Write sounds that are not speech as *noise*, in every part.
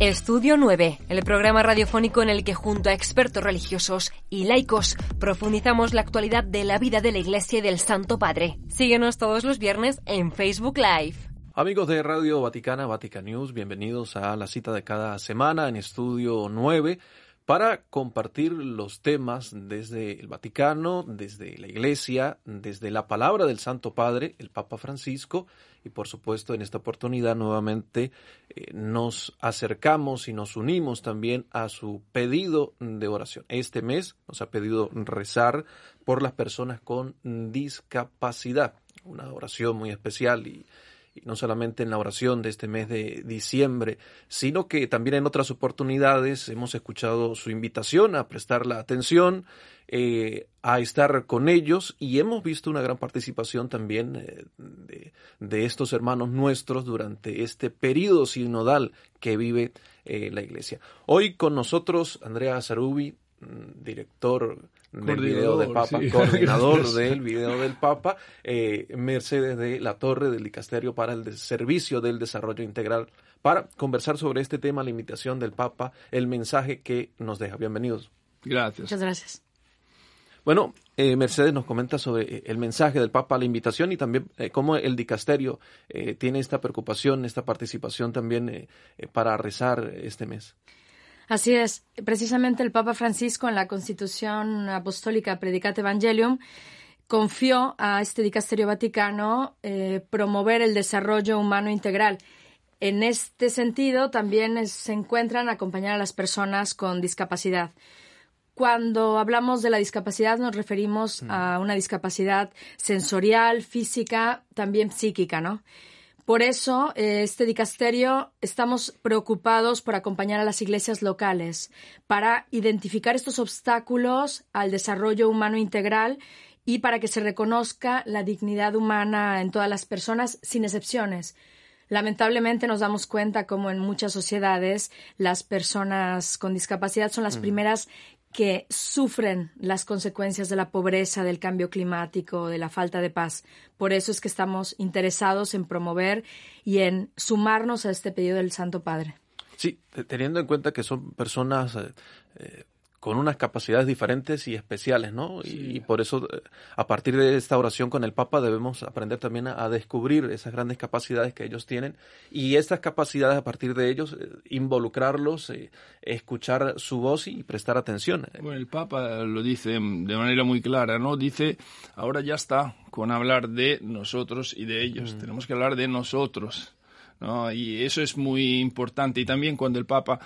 Estudio 9, el programa radiofónico en el que junto a expertos religiosos y laicos profundizamos la actualidad de la vida de la Iglesia y del Santo Padre. Síguenos todos los viernes en Facebook Live. Amigos de Radio Vaticana, Vatican News, bienvenidos a la cita de cada semana en Estudio 9 para compartir los temas desde el Vaticano, desde la Iglesia, desde la palabra del Santo Padre, el Papa Francisco, y por supuesto en esta oportunidad nuevamente eh, nos acercamos y nos unimos también a su pedido de oración. Este mes nos ha pedido rezar por las personas con discapacidad, una oración muy especial y no solamente en la oración de este mes de diciembre, sino que también en otras oportunidades hemos escuchado su invitación a prestar la atención, eh, a estar con ellos y hemos visto una gran participación también eh, de, estos hermanos nuestros durante este periodo sinodal que vive eh, la Iglesia. Hoy con nosotros Andrea Sarubi, mm, director del video del Papa, *laughs* coordinador del video del Papa, eh, Mercedes de la Torre del Dicasterio para el Servicio del Desarrollo Integral, para conversar sobre este tema, la invitación del Papa, el mensaje que nos deja. Bienvenidos. Gracias. Muchas gracias. Bueno, eh, Mercedes nos comenta sobre eh, el mensaje del Papa, la invitación y también cómo el dicasterio tiene esta preocupación, esta participación también para rezar este mes. Así es. Precisamente el Papa Francisco en la Constitución Apostólica Predicate Evangelium confió a este dicasterio vaticano eh, promover el desarrollo humano integral. En este sentido, también se encuentran acompañar a las personas con discapacidad. Cuando hablamos de la discapacidad nos referimos a una discapacidad sensorial, física, también psíquica, ¿no? Por eso, este dicasterio estamos preocupados por acompañar a las iglesias locales para identificar estos obstáculos al desarrollo humano integral y para que se reconozca la dignidad humana en todas las personas sin excepciones. Lamentablemente nos damos cuenta como en muchas sociedades las personas con discapacidad son las primeras que sufren las consecuencias de la pobreza, del cambio climático, de la falta de paz. Por eso es que estamos interesados en promover y en sumarnos a este pedido del Santo Padre. Sí, teniendo en cuenta que son personas eh, eh, con unas capacidades diferentes y especiales, ¿no? Y, por eso, eh, a partir de esta oración con el Papa, debemos aprender también a, descubrir esas grandes capacidades que ellos tienen y estas capacidades, a partir de ellos, eh, involucrarlos, eh, escuchar su voz y prestar atención. Bueno, el Papa lo dice de manera muy clara, ¿no? Dice, ahora ya está con hablar de nosotros y de ellos, mm. tenemos que hablar de nosotros, ¿no? Y eso es muy importante. Y también cuando el Papa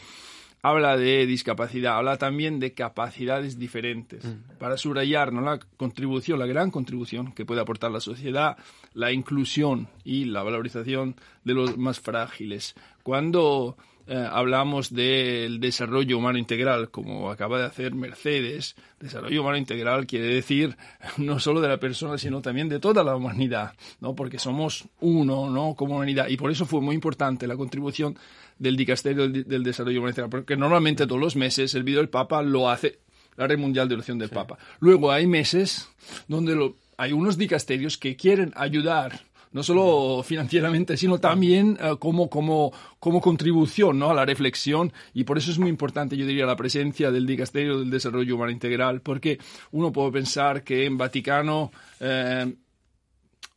habla de discapacidad, habla también de capacidades diferentes, mm. para subrayar la contribución, la gran contribución que puede aportar la sociedad, la inclusión y la valorización de los más frágiles. Cuando eh, hablamos del desarrollo humano integral, como acaba de hacer Mercedes, desarrollo humano integral quiere decir *laughs* no solo de la persona, sino también de toda la humanidad, ¿no? porque somos uno ¿no? como humanidad. Y por eso fue muy importante la contribución del Dicasterio del, Desarrollo Humanitario, porque normalmente todos los meses el vídeo del Papa lo hace la Red Mundial de Oración del Papa. Luego hay meses donde hay unos dicasterios que quieren ayudar no solo financieramente, sino también eh, como, como, como contribución ¿no? a la reflexión. Y por eso es muy importante, yo diría, la presencia del Dicasterio del Desarrollo Humano Integral, porque uno puede pensar que en Vaticano eh,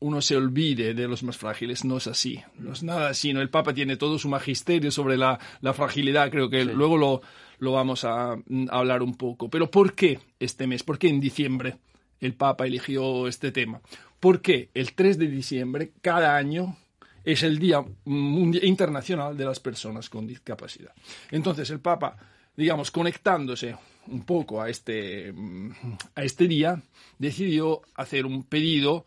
uno se olvide de los más frágiles. No es así. No es nada así. ¿no? El Papa tiene todo su magisterio sobre la, fragilidad. Creo que luego lo, lo vamos a, mm, hablar un poco. Pero ¿por qué este mes? ¿Por qué en diciembre el Papa eligió este tema? Porque el 3 de diciembre, cada año, es el Día Internacional de las Personas con Discapacidad. Entonces el Papa, digamos, conectándose un poco a este, mm, a este día, decidió hacer un pedido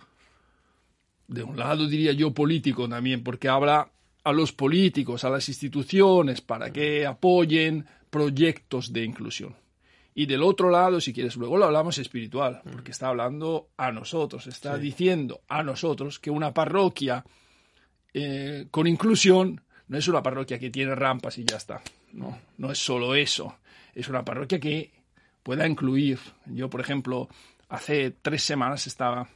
de un lado diría yo político también, porque habla a los políticos, a las instituciones, para que apoyen proyectos de inclusión. Y del otro lado, si quieres, luego lo hablamos espiritual, porque está hablando a nosotros, está diciendo a nosotros que una parroquia eh, con inclusión no es una parroquia que tiene rampas y ya está. No, no es solo eso. Es una parroquia que pueda incluir. Yo, por ejemplo, hace tres semanas estaba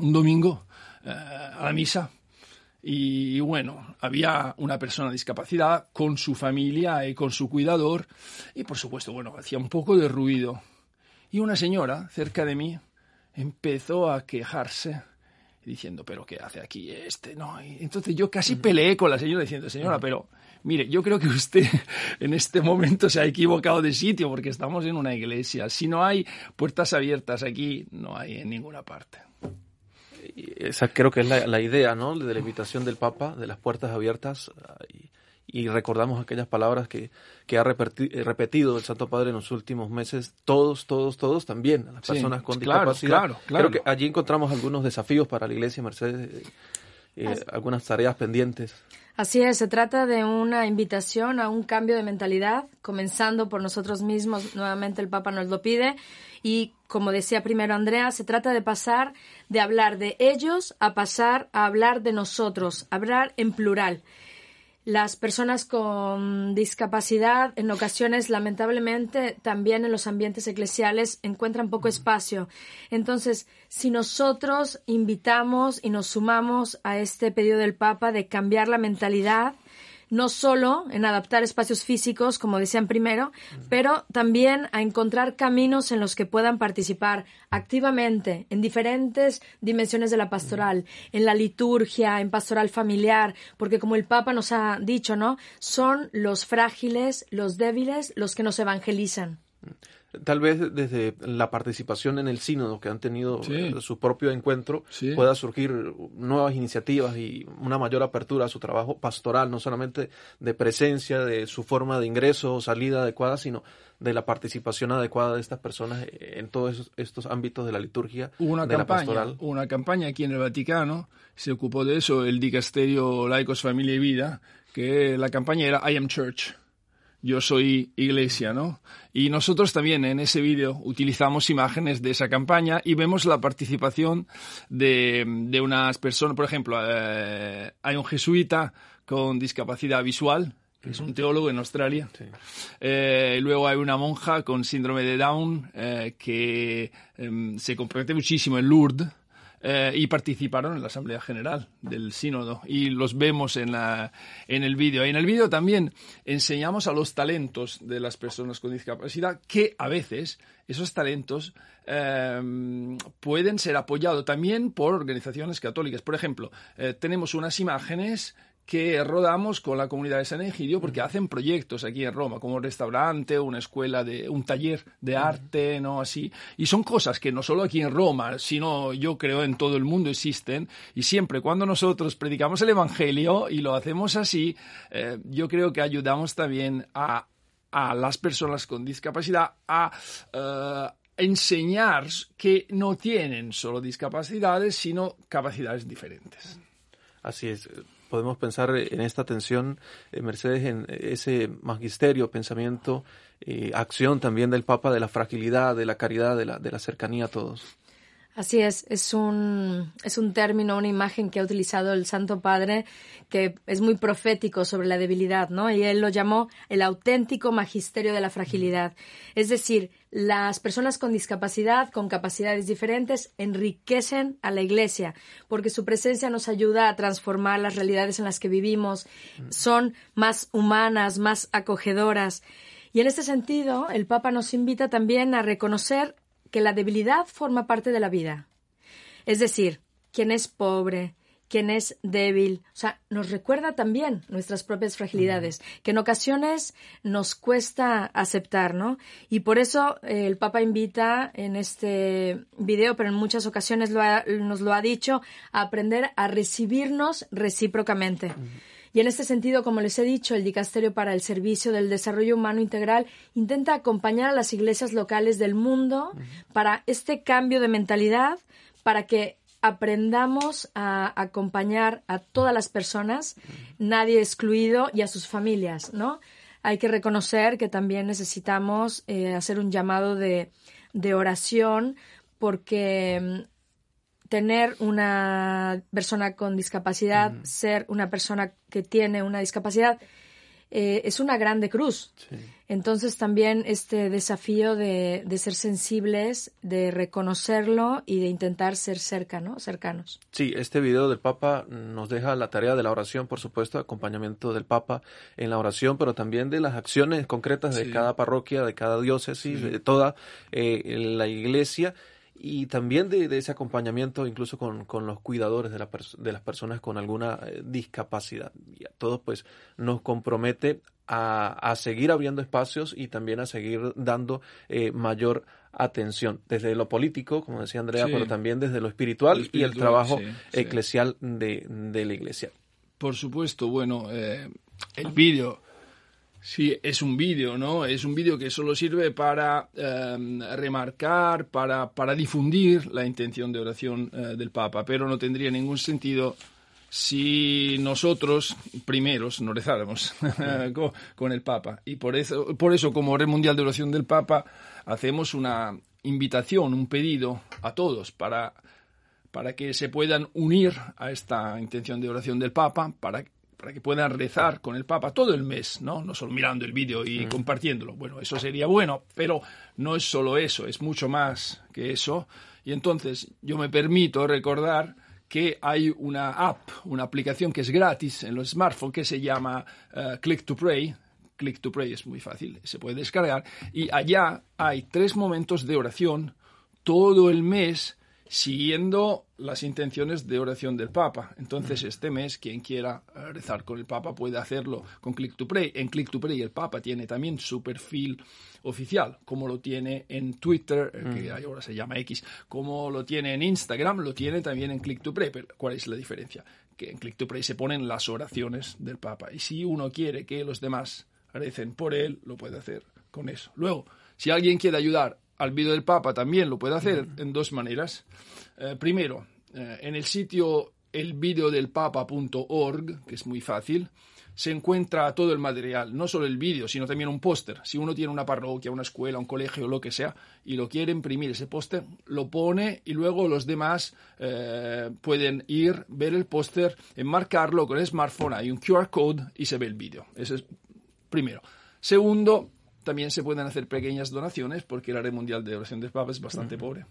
un domingo eh, a la misa Y bueno, había una persona discapacidad con su familia y con su cuidador y por supuesto, bueno, hacía un poco de ruido. Y una señora cerca de mí empezó a quejarse diciendo, pero ¿qué hace aquí este? No, entonces yo casi peleé con la señora diciendo, señora, pero mire, yo creo que usted *laughs* en este momento se ha equivocado de sitio porque estamos en una iglesia. Si no hay puertas abiertas aquí, no hay en ninguna parte. Esa creo que es la, idea, ¿no? De la invitación del Papa, de las puertas abiertas. Y, recordamos aquellas palabras que, que ha repetido el Santo Padre en los últimos meses. Todos, todos, todos también, las personas con discapacidad. Claro, claro. Creo que allí encontramos algunos desafíos para la Iglesia Mercedes, eh, algunas tareas pendientes. Así es, se trata de una invitación a un cambio de mentalidad, comenzando por nosotros mismos, nuevamente el Papa nos lo pide, y como decía primero Andrea, se trata de pasar de hablar de ellos a pasar a hablar de nosotros, hablar en plural. Las personas con discapacidad en ocasiones, lamentablemente, también en los ambientes eclesiales encuentran poco espacio. Entonces, si nosotros invitamos y nos sumamos a este pedido del Papa de cambiar la mentalidad, no solo en adaptar espacios físicos, como decían primero, pero también a encontrar caminos en los que puedan participar activamente en diferentes dimensiones de la pastoral, en la liturgia, en pastoral familiar, porque como el Papa nos ha dicho, ¿no? Son los frágiles, los débiles, los que nos evangelizan tal vez desde la participación en el sínodo que han tenido eh, su propio encuentro pueda surgir nuevas iniciativas y una mayor apertura a su trabajo pastoral, no solamente de presencia, de su forma de ingreso o salida adecuada, sino de la participación adecuada de estas personas en todos estos ámbitos de la liturgia, una de campaña, la pastoral. Una campaña aquí en el Vaticano, se ocupó de eso el Dicasterio Laicos, Familia y Vida, que la campaña era I Am Church yo soy iglesia, ¿no? Y nosotros también en ese vídeo utilizamos imágenes de esa campaña y vemos la participación de, de unas personas, por ejemplo, eh, hay un jesuita con discapacidad visual, que es un teólogo en Australia. Eh, luego hay una monja con síndrome de Down eh, que em, se compromete muchísimo en Lourdes eh, y participaron en la Asamblea General del Sínodo y los vemos en, la, en el vídeo. En el vídeo también enseñamos a los talentos de las personas con discapacidad que a veces esos talentos eh, pueden ser apoyados también por organizaciones católicas. Por ejemplo, eh, tenemos unas imágenes que rodamos con la comunidad de San Egidio porque hacen proyectos aquí en Roma, como un restaurante, una escuela de un taller de arte, ¿no? Así. Y son cosas que no solo aquí en Roma, sino yo creo en todo el mundo existen. Y siempre cuando nosotros predicamos el Evangelio y lo hacemos así, eh, yo creo que ayudamos también a, a las personas con discapacidad a uh, enseñar que no tienen solo discapacidades, sino capacidades diferentes. Así es podemos pensar en esta tensión, eh, Mercedes, en ese magisterio, pensamiento, eh, acción también del Papa de la fragilidad, de la caridad, de la, de la cercanía a todos. Así es, es un, es un término, una imagen que ha utilizado el Santo Padre que es muy profético sobre la debilidad, ¿no? Y él lo llamó el auténtico magisterio de la fragilidad. Es decir, las personas con discapacidad, con capacidades diferentes, enriquecen a la Iglesia, porque su presencia nos ayuda a transformar las realidades en las que vivimos, son más humanas, más acogedoras. Y en este sentido, el Papa nos invita también a reconocer que la debilidad forma parte de la vida. Es decir, quien es pobre, quien es débil, o sea, nos recuerda también nuestras propias fragilidades, que en ocasiones nos cuesta aceptar, ¿no? Y por eso eh, el Papa invita en este video, pero en muchas ocasiones nos lo ha dicho, a aprender a recibirnos recíprocamente. Y en este sentido, como les he dicho, el Dicasterio para el Servicio del Desarrollo Humano Integral intenta acompañar a las iglesias locales del mundo para este cambio de mentalidad, para que aprendamos a acompañar a todas las personas, nadie excluido, y a sus familias, ¿no? Hay que reconocer que también necesitamos eh, hacer un llamado de, de oración porque tener una persona con discapacidad, ser una persona que tiene una discapacidad, eh, es una grande cruz. Entonces también este desafío de, ser sensibles, de reconocerlo y de intentar ser cercanos, cercanos. Sí, este video del Papa nos deja la tarea de la oración, por supuesto, acompañamiento del Papa en la oración, pero también de las acciones concretas de cada parroquia, de cada diócesis, de toda eh, la iglesia y también de, ese acompañamiento incluso con, los cuidadores de, la de, las personas con alguna eh, discapacidad. Y a todos pues nos compromete a, seguir abriendo espacios y también a seguir dando eh, mayor atención desde lo político, como decía Andrea, pero también desde lo espiritual, y el trabajo eclesial de, la iglesia. Por supuesto, bueno, eh, el vídeo Sí, es un vídeo, ¿no? Es un vídeo que solo sirve para em, remarcar, para, para, difundir la intención de oración eh, del Papa, pero no tendría ningún sentido si nosotros primeros no rezáramos *laughs* con, el Papa. Y por eso, por eso, como Red Mundial de Oración del Papa, hacemos una invitación, un pedido a todos para, para que se puedan unir a esta intención de oración del Papa, para para que puedan rezar con el Papa todo el mes, ¿no? No solo mirando el vídeo y compartiéndolo. Bueno, eso sería bueno, pero no es solo eso, es mucho más que eso. Y entonces yo me permito recordar que hay una app, una aplicación que es gratis en los smartphones que se llama eh, Click to Pray. Click to Pray es muy fácil, se puede descargar. Y allá hay tres momentos de oración todo el mes siguiendo las intenciones de oración del Papa. Entonces, este mes, quien quiera rezar con el Papa puede hacerlo con Click to Pray. En Click to Pray el Papa tiene también su perfil oficial, como lo tiene en Twitter, eh, que ahora se llama X, como lo tiene en Instagram, lo tiene también en Click to Pray. Pero, ¿cuál es la diferencia? Que en Click to Pray se ponen las oraciones del Papa. Y si uno quiere que los demás recen por él, lo puede hacer con eso. Luego, si alguien quiere ayudar al vídeo del Papa también lo puede hacer en dos maneras. Eh, primero, eh, en el sitio elvideodelpapa.org, que es muy fácil, se encuentra todo el material, no solo el vídeo, sino también un póster. Si uno tiene una parroquia, una escuela, un colegio, lo que sea, y lo quiere imprimir ese póster, lo pone y luego los demás eh, pueden ir, ver el póster, enmarcarlo con el smartphone, hay un QR code y se ve el vídeo. Eso es primero. Segundo, también se pueden hacer pequeñas donaciones porque la red mundial de oración del Papa es bastante pobre.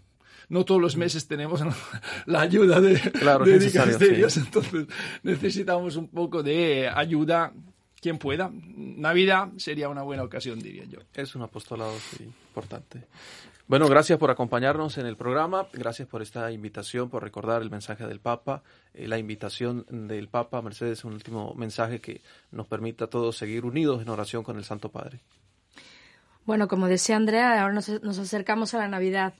No todos los meses tenemos *laughs* la ayuda de, claro, de entonces necesitamos un poco de ayuda quien pueda. Navidad sería una buena ocasión, diría yo. Es un apostolado importante. Bueno, gracias por acompañarnos en el programa, gracias por esta invitación, por recordar el mensaje del Papa, eh, la invitación del Papa. Mercedes, un último mensaje que nos permita a todos seguir unidos en oración con el Santo Padre. Bueno, como decía Andrea, ahora nos, acercamos a la Navidad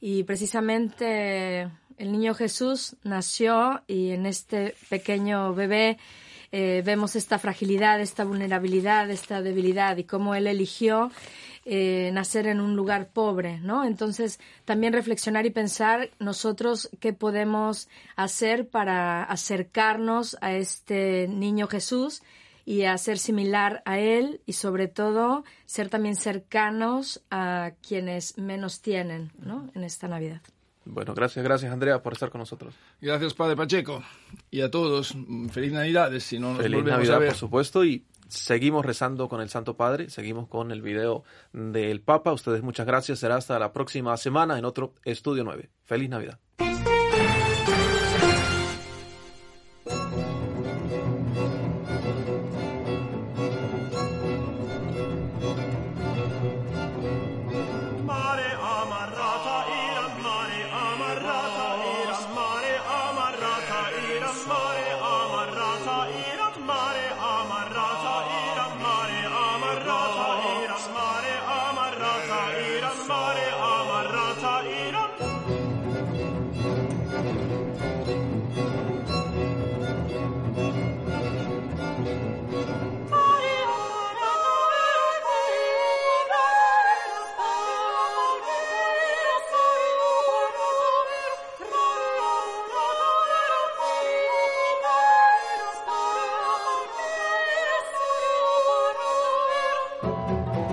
y precisamente el niño Jesús nació y en este pequeño bebé eh, vemos esta fragilidad, esta vulnerabilidad, esta debilidad y cómo él eligió eh, nacer en un lugar pobre, ¿no? Entonces, también reflexionar y pensar nosotros qué podemos hacer para acercarnos a este niño Jesús y a ser similar a Él y sobre todo ser también cercanos a quienes menos tienen ¿no? en esta Navidad. Bueno, gracias, gracias Andrea por estar con nosotros. Gracias Padre Pacheco y a todos. Feliz Navidades, si no nos Feliz Navidad, a ver. por supuesto, y seguimos rezando con el Santo Padre, seguimos con el video del Papa. Ustedes muchas gracias, será hasta la próxima semana en otro Estudio 9. Feliz Navidad. Música